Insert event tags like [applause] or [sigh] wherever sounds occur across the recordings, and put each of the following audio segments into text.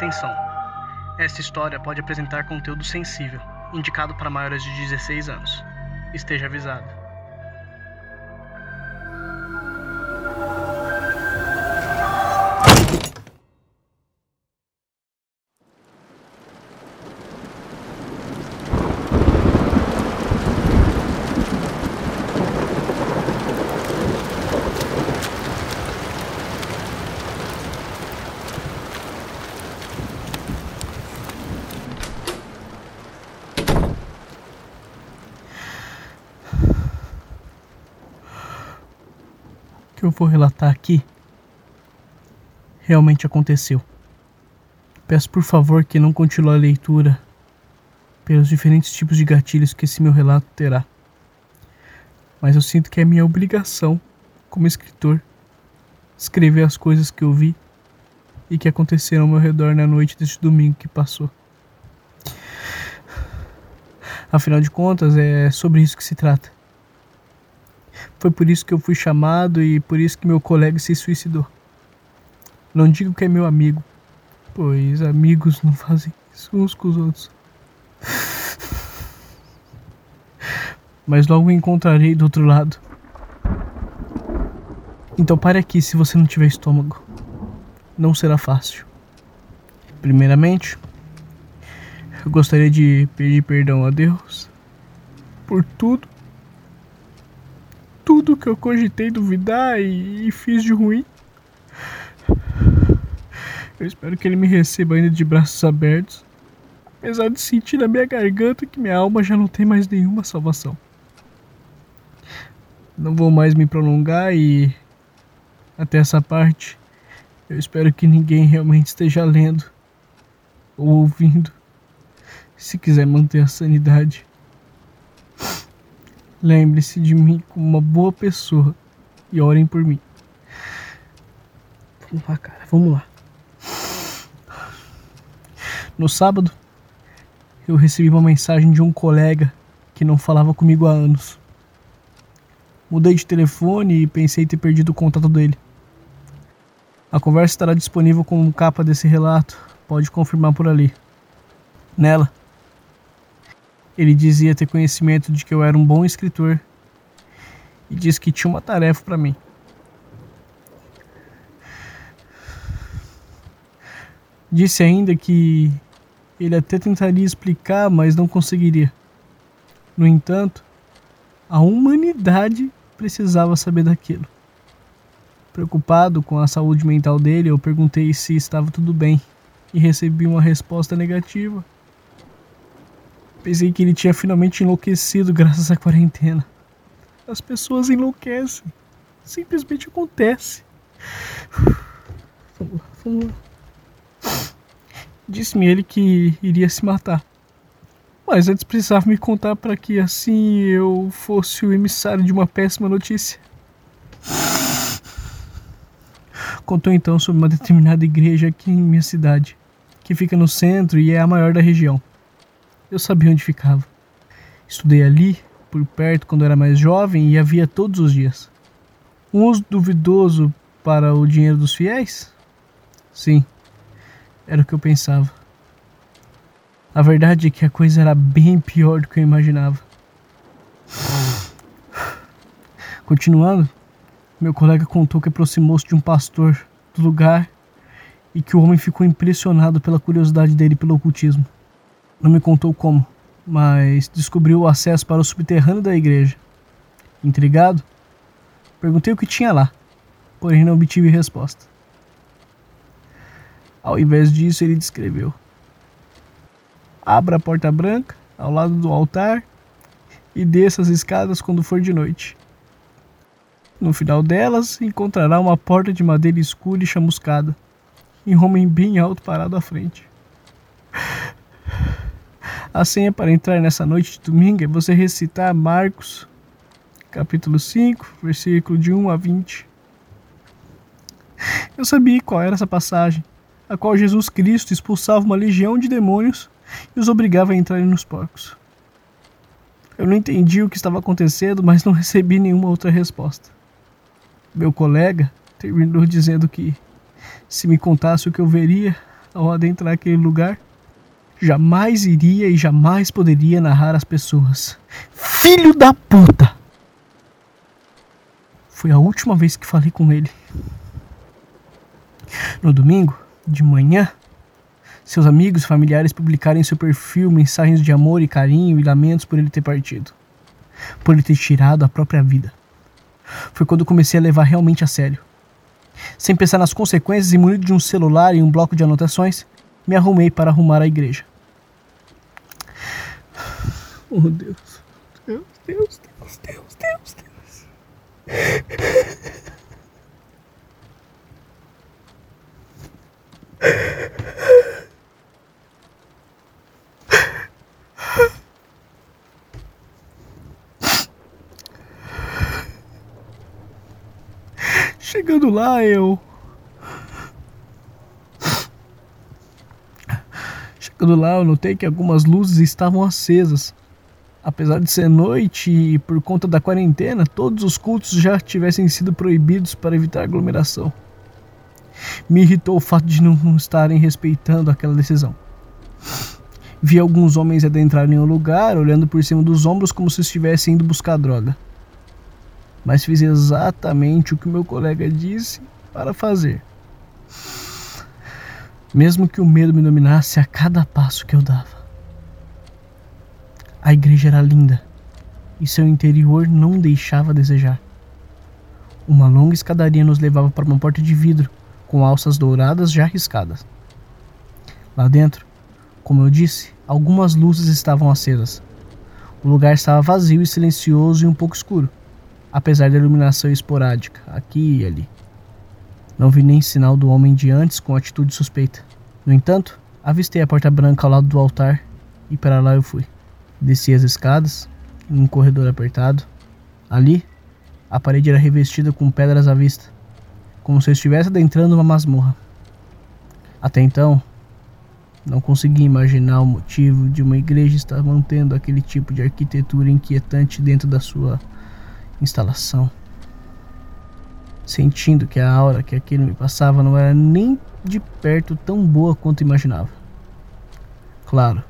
Atenção! Esta história pode apresentar conteúdo sensível, indicado para maiores de 16 anos. Esteja avisado. Que eu vou relatar aqui realmente aconteceu. Peço por favor que não continue a leitura pelos diferentes tipos de gatilhos que esse meu relato terá. Mas eu sinto que é minha obrigação, como escritor, escrever as coisas que eu vi e que aconteceram ao meu redor na noite deste domingo que passou. Afinal de contas, é sobre isso que se trata. Foi por isso que eu fui chamado e por isso que meu colega se suicidou. Não digo que é meu amigo, pois amigos não fazem isso uns com os outros. Mas logo encontrarei do outro lado. Então pare aqui se você não tiver estômago. Não será fácil. Primeiramente, eu gostaria de pedir perdão a Deus por tudo. Tudo que eu cogitei duvidar e, e fiz de ruim. Eu espero que ele me receba ainda de braços abertos, apesar de sentir na minha garganta que minha alma já não tem mais nenhuma salvação. Não vou mais me prolongar e até essa parte eu espero que ninguém realmente esteja lendo ou ouvindo, se quiser manter a sanidade. Lembre-se de mim como uma boa pessoa e orem por mim. Vamos lá, cara, vamos lá. No sábado, eu recebi uma mensagem de um colega que não falava comigo há anos. Mudei de telefone e pensei ter perdido o contato dele. A conversa estará disponível como capa desse relato, pode confirmar por ali. Nela, ele dizia ter conhecimento de que eu era um bom escritor e disse que tinha uma tarefa para mim. Disse ainda que ele até tentaria explicar, mas não conseguiria. No entanto, a humanidade precisava saber daquilo. Preocupado com a saúde mental dele, eu perguntei se estava tudo bem e recebi uma resposta negativa. Pensei que ele tinha finalmente enlouquecido [laughs] graças à quarentena. As pessoas enlouquecem. Simplesmente acontece. Vamos lá, vamos lá. Disse-me ele que iria se matar. Mas antes precisava me contar para que assim eu fosse o emissário de uma péssima notícia. Contou então sobre uma determinada igreja aqui em minha cidade, que fica no centro e é a maior da região. Eu sabia onde ficava. Estudei ali, por perto, quando era mais jovem e havia todos os dias. Um uso duvidoso para o dinheiro dos fiéis? Sim, era o que eu pensava. A verdade é que a coisa era bem pior do que eu imaginava. Continuando, meu colega contou que aproximou-se de um pastor do lugar e que o homem ficou impressionado pela curiosidade dele pelo ocultismo. Não me contou como, mas descobriu o acesso para o subterrâneo da igreja. Intrigado, perguntei o que tinha lá, porém não obtive resposta. Ao invés disso, ele descreveu: Abra a porta branca ao lado do altar e desça as escadas quando for de noite. No final delas, encontrará uma porta de madeira escura e chamuscada, e um homem bem alto parado à frente. A senha para entrar nessa noite de domingo é você recitar Marcos, capítulo 5, versículo de 1 a 20. Eu sabia qual era essa passagem, a qual Jesus Cristo expulsava uma legião de demônios e os obrigava a entrarem nos porcos. Eu não entendi o que estava acontecendo, mas não recebi nenhuma outra resposta. Meu colega terminou dizendo que, se me contasse o que eu veria, ao adentrar aquele lugar. Jamais iria e jamais poderia narrar às pessoas. Filho da puta! Foi a última vez que falei com ele. No domingo, de manhã, seus amigos e familiares publicaram em seu perfil mensagens de amor e carinho e lamentos por ele ter partido, por ele ter tirado a própria vida. Foi quando comecei a levar realmente a sério. Sem pensar nas consequências e munido de um celular e um bloco de anotações, me arrumei para arrumar a igreja. Oh Deus, Deus, Deus, Deus, Deus, Deus, Deus. Chegando lá, eu. Chegando lá, eu notei que algumas luzes estavam acesas. Apesar de ser noite e por conta da quarentena, todos os cultos já tivessem sido proibidos para evitar aglomeração. Me irritou o fato de não estarem respeitando aquela decisão. Vi alguns homens adentrarem o lugar, olhando por cima dos ombros como se estivessem indo buscar droga mas fiz exatamente o que meu colega disse para fazer. Mesmo que o medo me dominasse a cada passo que eu dava. A igreja era linda e seu interior não deixava a desejar. Uma longa escadaria nos levava para uma porta de vidro com alças douradas já riscadas. Lá dentro, como eu disse, algumas luzes estavam acesas. O lugar estava vazio e silencioso e um pouco escuro apesar da iluminação esporádica, aqui e ali. Não vi nem sinal do homem de antes com atitude suspeita. No entanto, avistei a porta branca ao lado do altar e para lá eu fui. Desci as escadas, em um corredor apertado. Ali, a parede era revestida com pedras à vista, como se eu estivesse adentrando uma masmorra. Até então, não consegui imaginar o motivo de uma igreja estar mantendo aquele tipo de arquitetura inquietante dentro da sua instalação. Sentindo que a aura que aquilo me passava não era nem de perto tão boa quanto imaginava. Claro,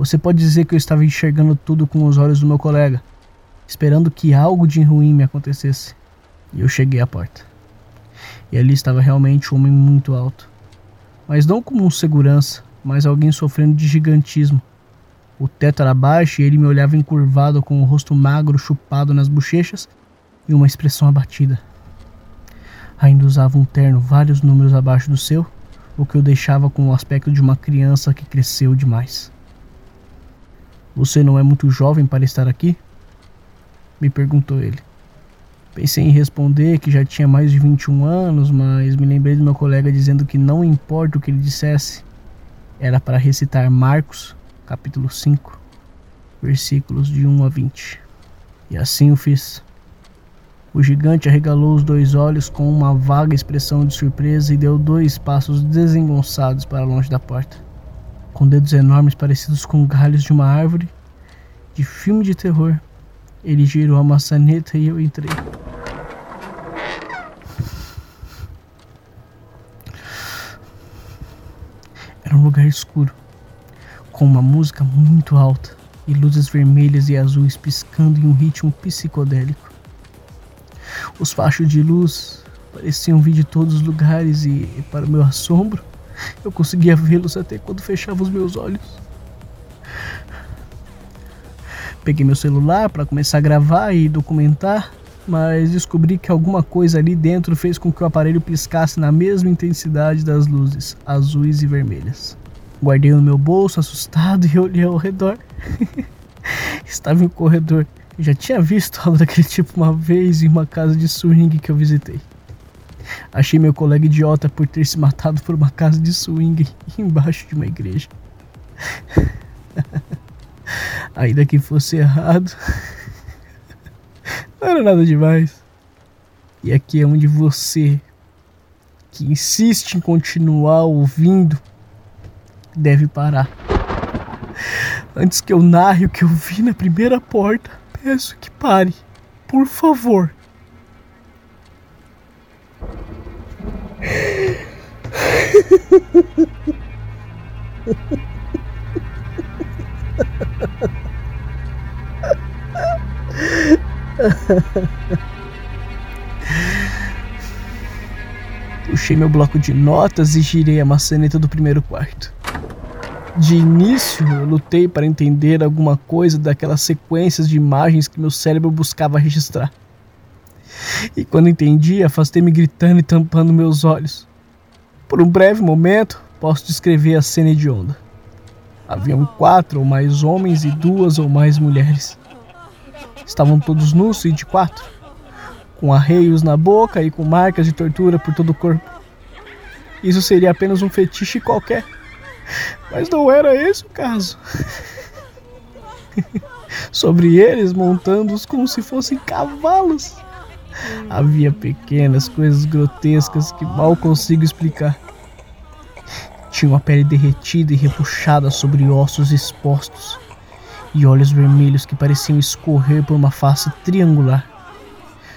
você pode dizer que eu estava enxergando tudo com os olhos do meu colega, esperando que algo de ruim me acontecesse. E eu cheguei à porta. E ali estava realmente um homem muito alto. Mas não como um segurança, mas alguém sofrendo de gigantismo o teto era baixo e ele me olhava encurvado com o rosto magro chupado nas bochechas e uma expressão abatida. Ainda usava um terno vários números abaixo do seu, o que o deixava com o aspecto de uma criança que cresceu demais. Você não é muito jovem para estar aqui? Me perguntou ele. Pensei em responder que já tinha mais de 21 anos, mas me lembrei do meu colega dizendo que não importa o que ele dissesse, era para recitar Marcos capítulo 5, versículos de 1 a 20. E assim o fiz. O gigante arregalou os dois olhos com uma vaga expressão de surpresa e deu dois passos desengonçados para longe da porta. Com dedos enormes parecidos com galhos de uma árvore de filme de terror, ele girou a maçaneta e eu entrei. Era um lugar escuro com uma música muito alta e luzes vermelhas e azuis piscando em um ritmo psicodélico. Os fachos de luz pareciam vir de todos os lugares e, para o meu assombro, eu conseguia vê-los até quando fechava os meus olhos. Peguei meu celular para começar a gravar e documentar, mas descobri que alguma coisa ali dentro fez com que o aparelho piscasse na mesma intensidade das luzes azuis e vermelhas. Guardei no meu bolso, assustado, [laughs] e olhei ao redor. [laughs] Estava em um corredor. Já tinha visto algo daquele tipo uma vez em uma casa de swing que eu visitei. Achei meu colega idiota por ter se matado por uma casa de swing [laughs] embaixo de uma igreja. [laughs] Ainda que fosse errado, [laughs] não era nada demais. E aqui é onde você, que insiste em continuar ouvindo, deve parar. Antes que eu narre o que eu vi na primeira porta, peço que pare. Por favor. Puxei meu bloco de notas e girei a maçaneta do primeiro quarto. De início, eu lutei para entender alguma coisa daquelas sequências de imagens que meu cérebro buscava registrar. E quando entendi, afastei-me gritando e tampando meus olhos. Por um breve momento, posso descrever a cena hedionda. Haviam quatro ou mais homens e duas ou mais mulheres. Estavam todos nus e de quatro, com arreios na boca e com marcas de tortura por todo o corpo. Isso seria apenas um fetiche qualquer. Mas não era esse o caso. [laughs] Sobre eles, montando-os como se fossem cavalos. Havia pequenas coisas grotescas que mal consigo explicar. Tinha uma pele derretida e repuxada sobre ossos expostos, e olhos vermelhos que pareciam escorrer por uma face triangular.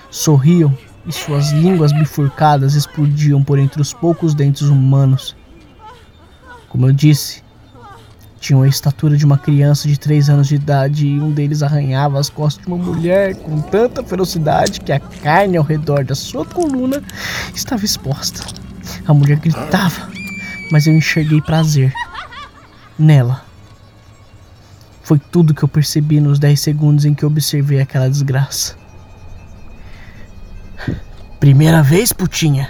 Sorriam e suas línguas bifurcadas explodiam por entre os poucos dentes humanos. Como eu disse, tinham a estatura de uma criança de três anos de idade e um deles arranhava as costas de uma mulher com tanta ferocidade que a carne ao redor da sua coluna estava exposta. A mulher gritava, mas eu enxerguei prazer nela. Foi tudo que eu percebi nos dez segundos em que observei aquela desgraça. Primeira vez, putinha?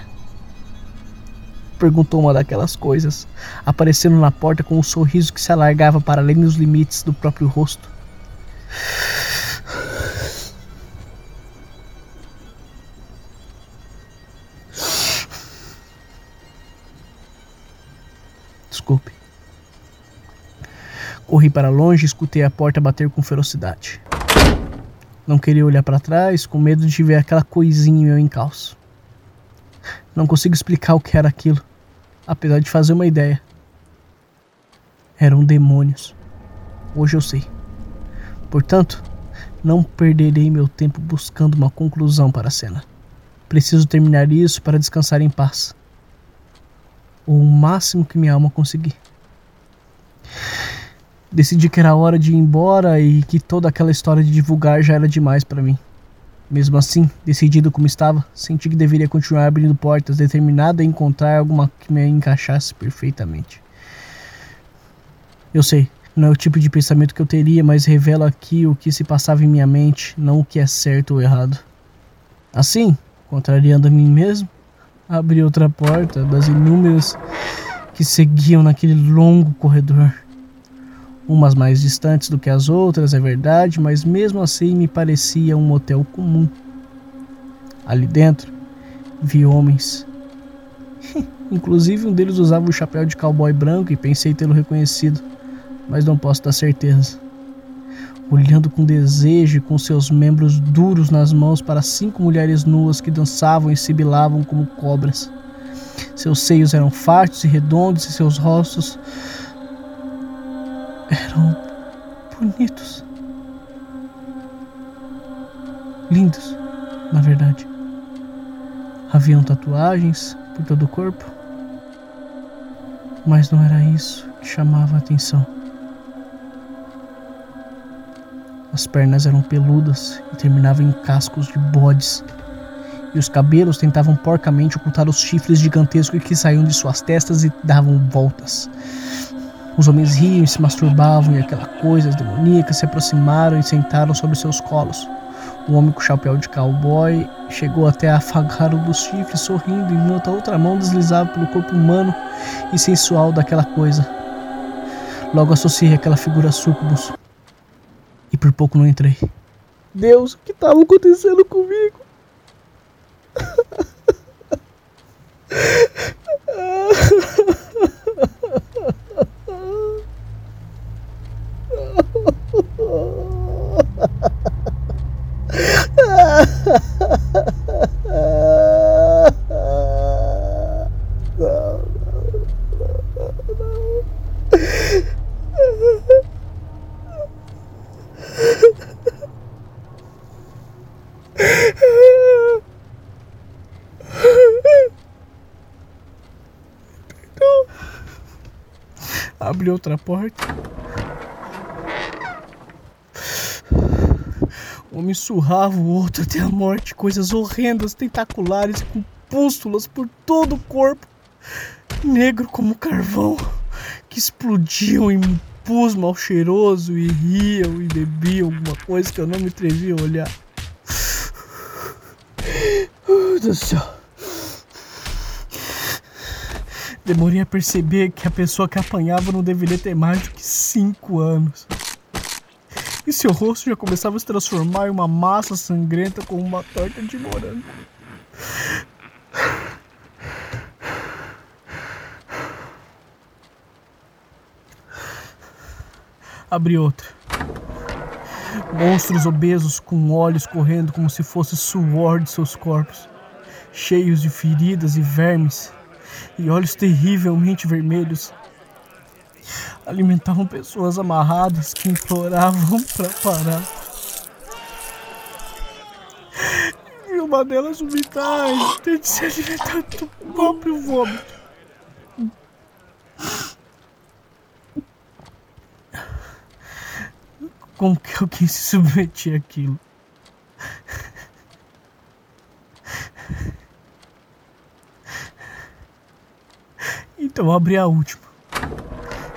Perguntou uma daquelas coisas, aparecendo na porta com um sorriso que se alargava para além dos limites do próprio rosto. Desculpe. Corri para longe e escutei a porta bater com ferocidade. Não queria olhar para trás, com medo de ver aquela coisinha em meu encalço. Não consigo explicar o que era aquilo apesar de fazer uma ideia. Eram demônios. Hoje eu sei. Portanto, não perderei meu tempo buscando uma conclusão para a cena. Preciso terminar isso para descansar em paz. O máximo que minha alma conseguir. Decidi que era hora de ir embora e que toda aquela história de divulgar já era demais para mim. Mesmo assim, decidido como estava, senti que deveria continuar abrindo portas, determinado a encontrar alguma que me encaixasse perfeitamente. Eu sei, não é o tipo de pensamento que eu teria, mas revela aqui o que se passava em minha mente, não o que é certo ou errado. Assim, contrariando a mim mesmo, abri outra porta das inúmeras que seguiam naquele longo corredor umas mais distantes do que as outras, é verdade, mas mesmo assim me parecia um motel comum. Ali dentro vi homens. [laughs] Inclusive um deles usava o chapéu de cowboy branco e pensei tê-lo reconhecido, mas não posso dar certeza. Olhando com desejo e com seus membros duros nas mãos para cinco mulheres nuas que dançavam e sibilavam como cobras. Seus seios eram fartos e redondos e seus rostos eram bonitos. Lindos, na verdade. Haviam tatuagens por todo o corpo, mas não era isso que chamava a atenção. As pernas eram peludas e terminavam em cascos de bodes, e os cabelos tentavam porcamente ocultar os chifres gigantescos que saíam de suas testas e davam voltas. Os homens riam e se masturbavam e aquela coisa as demoníacas se aproximaram e sentaram sobre seus colos. O homem com chapéu de cowboy chegou até a afagar o dos chifres sorrindo enquanto a outra mão deslizava pelo corpo humano e sensual daquela coisa. Logo associei aquela figura a Sucubus. E por pouco não entrei. Deus, o que estava acontecendo comigo? [laughs] abri outra porta. O homem surrava o outro até a morte, coisas horrendas, tentaculares, com pústulas por todo o corpo, negro como carvão, que explodiam em pus mal cheiroso e riam e bebiam alguma coisa que eu não me atrevi a olhar. Oh, do céu. Demorei a perceber que a pessoa que apanhava não deveria ter mais do que cinco anos. E seu rosto já começava a se transformar em uma massa sangrenta como uma torta de morango. Abri outra. Monstros obesos com olhos correndo como se fosse suor de seus corpos, cheios de feridas e vermes, e olhos terrivelmente vermelhos. Alimentavam pessoas amarradas que imploravam [laughs] para parar. E uma delas vomitar e de se alimentar do próprio vômito. Como que alguém se submetia àquilo? Então eu abri a última,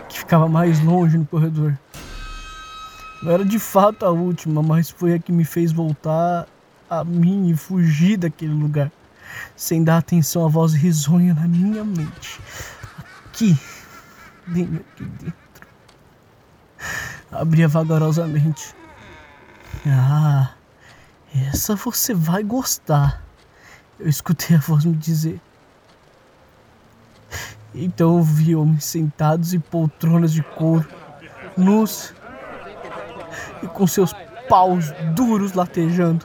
que ficava mais longe no corredor. Não era de fato a última, mas foi a que me fez voltar a mim e fugir daquele lugar, sem dar atenção à voz risonha na minha mente. Aqui, bem aqui dentro. Abria vagarosamente. Ah, essa você vai gostar. Eu escutei a voz me dizer. Então eu vi homens sentados em poltronas de couro, nus e com seus paus duros latejando.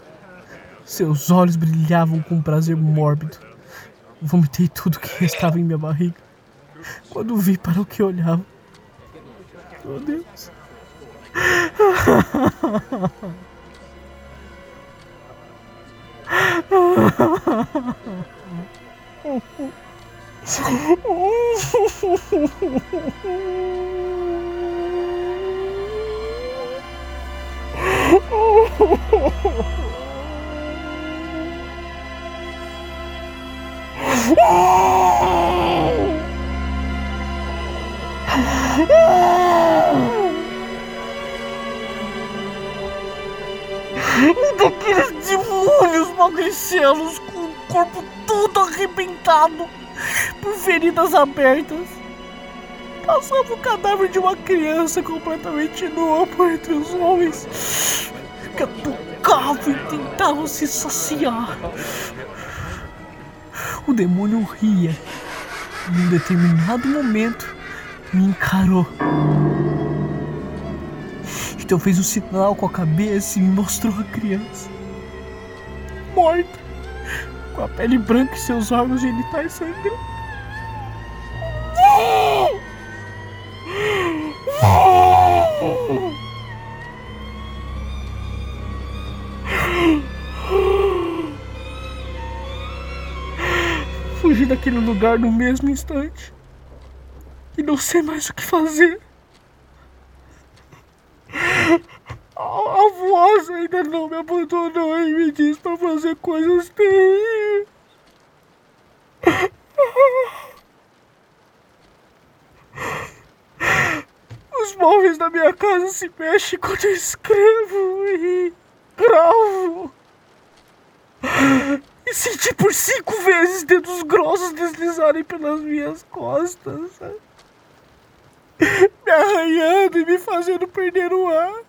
Seus olhos brilhavam com um prazer mórbido. Vomitei tudo que estava em minha barriga quando vi para o que olhava. Meu Deus. [laughs] Um daqueles demônios magricelos com o corpo todo arrebentado por feridas abertas. Passava o cadáver de uma criança completamente nua por entre os homens que tocavam e tentavam se saciar. O demônio ria e em um determinado momento me encarou. Então fez um sinal com a cabeça e me mostrou a criança. Morta. Com a pele branca e seus órgãos genitais sangrando. Fugi daquele lugar no mesmo instante. E não sei mais o que fazer. A voz ainda não me abandonou e me diz para fazer coisas terríveis. Os móveis da minha casa se mexem quando eu escrevo e gravo. E senti por cinco vezes dedos grossos deslizarem pelas minhas costas. Me arranhando e me fazendo perder o ar.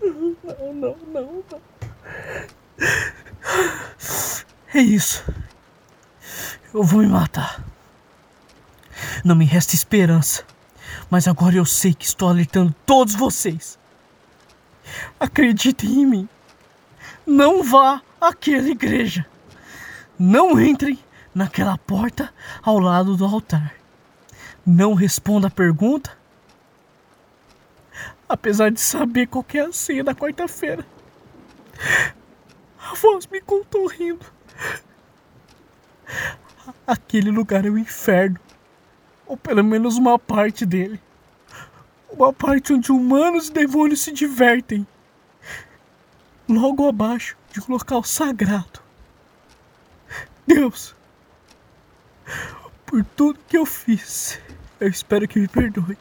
Não, não, não, não. É isso. Eu vou me matar. Não me resta esperança. Mas agora eu sei que estou alertando todos vocês. Acreditem em mim. Não vá àquela igreja. Não entrem naquela porta ao lado do altar. Não responda a pergunta apesar de saber qual é a senha da quarta-feira. A voz me contou rindo. Aquele lugar é o inferno. Ou pelo menos uma parte dele. Uma parte onde humanos e demônios se divertem. Logo abaixo de um local sagrado. Deus, por tudo que eu fiz, eu espero que me perdoe.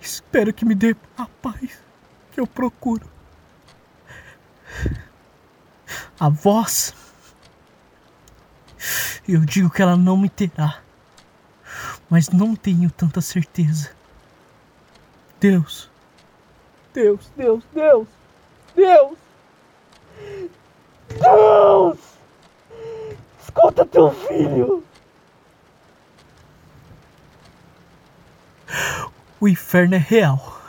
Espero que me dê a paz que eu procuro. A voz. Eu digo que ela não me terá. Mas não tenho tanta certeza. Deus. Deus, Deus, Deus. Deus. Deus! Escuta teu filho. O inferno é real.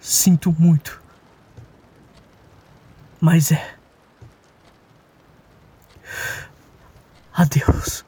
Sinto muito. Mas é. Adeus.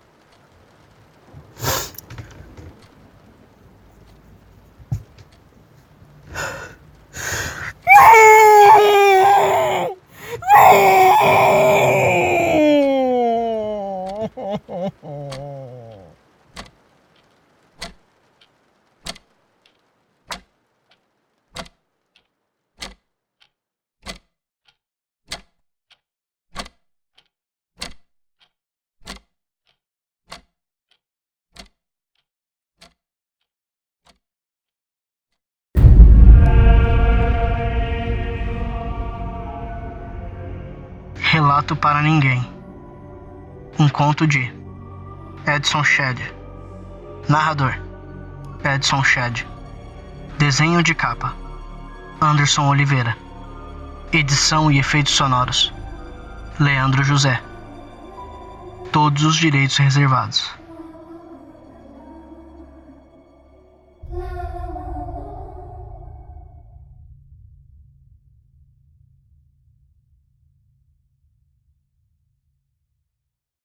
Relato para Ninguém. Um conto de Edson Shedd. Narrador: Edson Shedd. Desenho de capa: Anderson Oliveira. Edição e efeitos sonoros: Leandro José. Todos os direitos reservados.